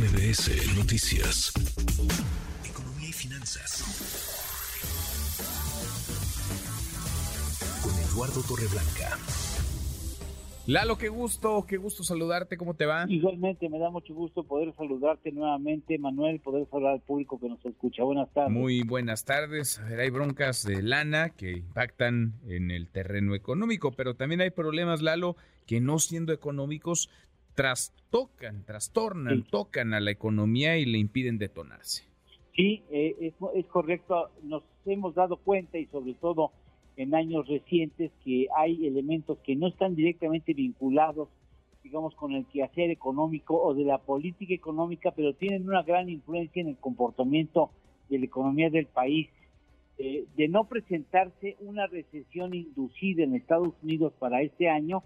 MBS Noticias. Economía y finanzas. Con Eduardo Torreblanca. Lalo, qué gusto, qué gusto saludarte, ¿cómo te va? Igualmente, me da mucho gusto poder saludarte nuevamente, Manuel, poder saludar al público que nos escucha. Buenas tardes. Muy buenas tardes. A ver, hay broncas de lana que impactan en el terreno económico, pero también hay problemas, Lalo, que no siendo económicos, trastocan, trastornan, tocan a la economía y le impiden detonarse. Sí, eh, es, es correcto. Nos hemos dado cuenta y sobre todo en años recientes que hay elementos que no están directamente vinculados, digamos, con el quehacer económico o de la política económica, pero tienen una gran influencia en el comportamiento de la economía del país. Eh, de no presentarse una recesión inducida en Estados Unidos para este año,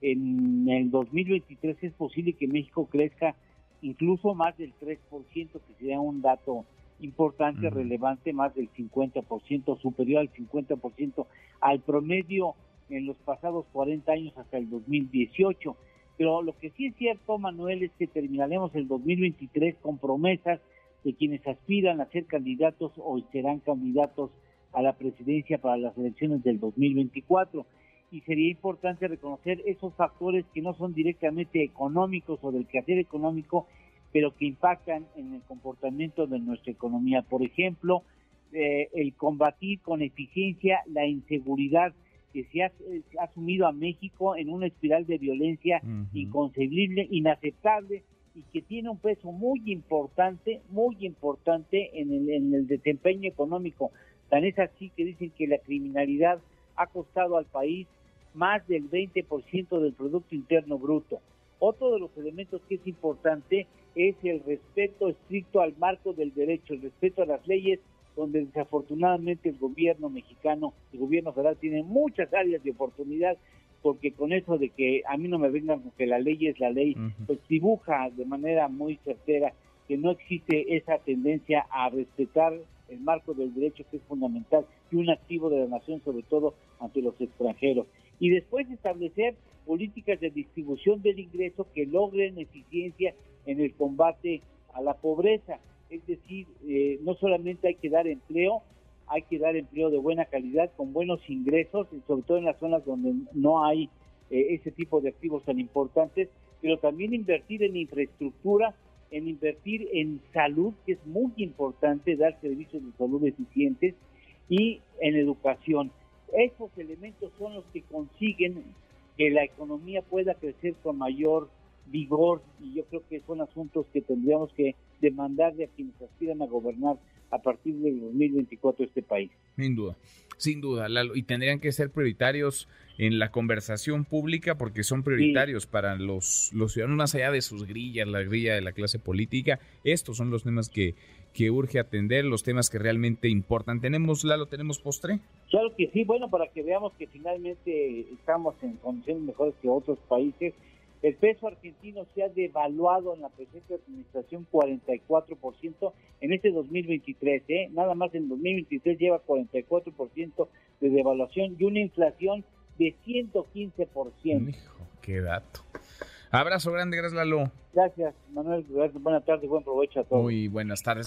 en el 2023 es posible que México crezca incluso más del 3%, que sería un dato importante, relevante, más del 50%, superior al 50% al promedio en los pasados 40 años hasta el 2018. Pero lo que sí es cierto, Manuel, es que terminaremos el 2023 con promesas de quienes aspiran a ser candidatos o serán candidatos a la presidencia para las elecciones del 2024. Y sería importante reconocer esos factores que no son directamente económicos o del quehacer económico pero que impactan en el comportamiento de nuestra economía. Por ejemplo, eh, el combatir con eficiencia la inseguridad que se ha, asumido a México en una espiral de violencia inconcebible, inaceptable y que tiene un peso muy importante, muy importante en el, en el desempeño económico. Tan es así que dicen que la criminalidad ha costado al país más del 20% del Producto Interno Bruto. Otro de los elementos que es importante es el respeto estricto al marco del derecho, el respeto a las leyes, donde desafortunadamente el gobierno mexicano, el gobierno federal tiene muchas áreas de oportunidad, porque con eso de que a mí no me vengan con que la ley es la ley, pues dibuja de manera muy certera que no existe esa tendencia a respetar el marco del derecho que es fundamental y un activo de la nación, sobre todo ante los extranjeros. Y después establecer políticas de distribución del ingreso que logren eficiencia en el combate a la pobreza. Es decir, eh, no solamente hay que dar empleo, hay que dar empleo de buena calidad, con buenos ingresos, sobre todo en las zonas donde no hay eh, ese tipo de activos tan importantes, pero también invertir en infraestructura, en invertir en salud, que es muy importante, dar servicios de salud eficientes, y en educación. Esos elementos son los que consiguen que la economía pueda crecer con mayor vigor y yo creo que son asuntos que tendríamos que demandarle a quienes aspiran a gobernar a partir del 2024 este país. Sin duda, sin duda, y tendrían que ser prioritarios en la conversación pública porque son prioritarios para los, los ciudadanos más allá de sus grillas, la grilla de la clase política. Estos son los temas que, que urge atender, los temas que realmente importan. ¿Tenemos, Lalo, tenemos postre? Claro que sí, bueno, para que veamos que finalmente estamos en condiciones mejores que otros países el peso argentino se ha devaluado en la presente administración 44% en este 2023, ¿eh? nada más en 2023 lleva 44% de devaluación y una inflación de 115%. Hijo, qué dato. Abrazo grande, gracias Lalo. Gracias, Manuel. Buenas tardes, buen provecho a todos. Muy buenas tardes.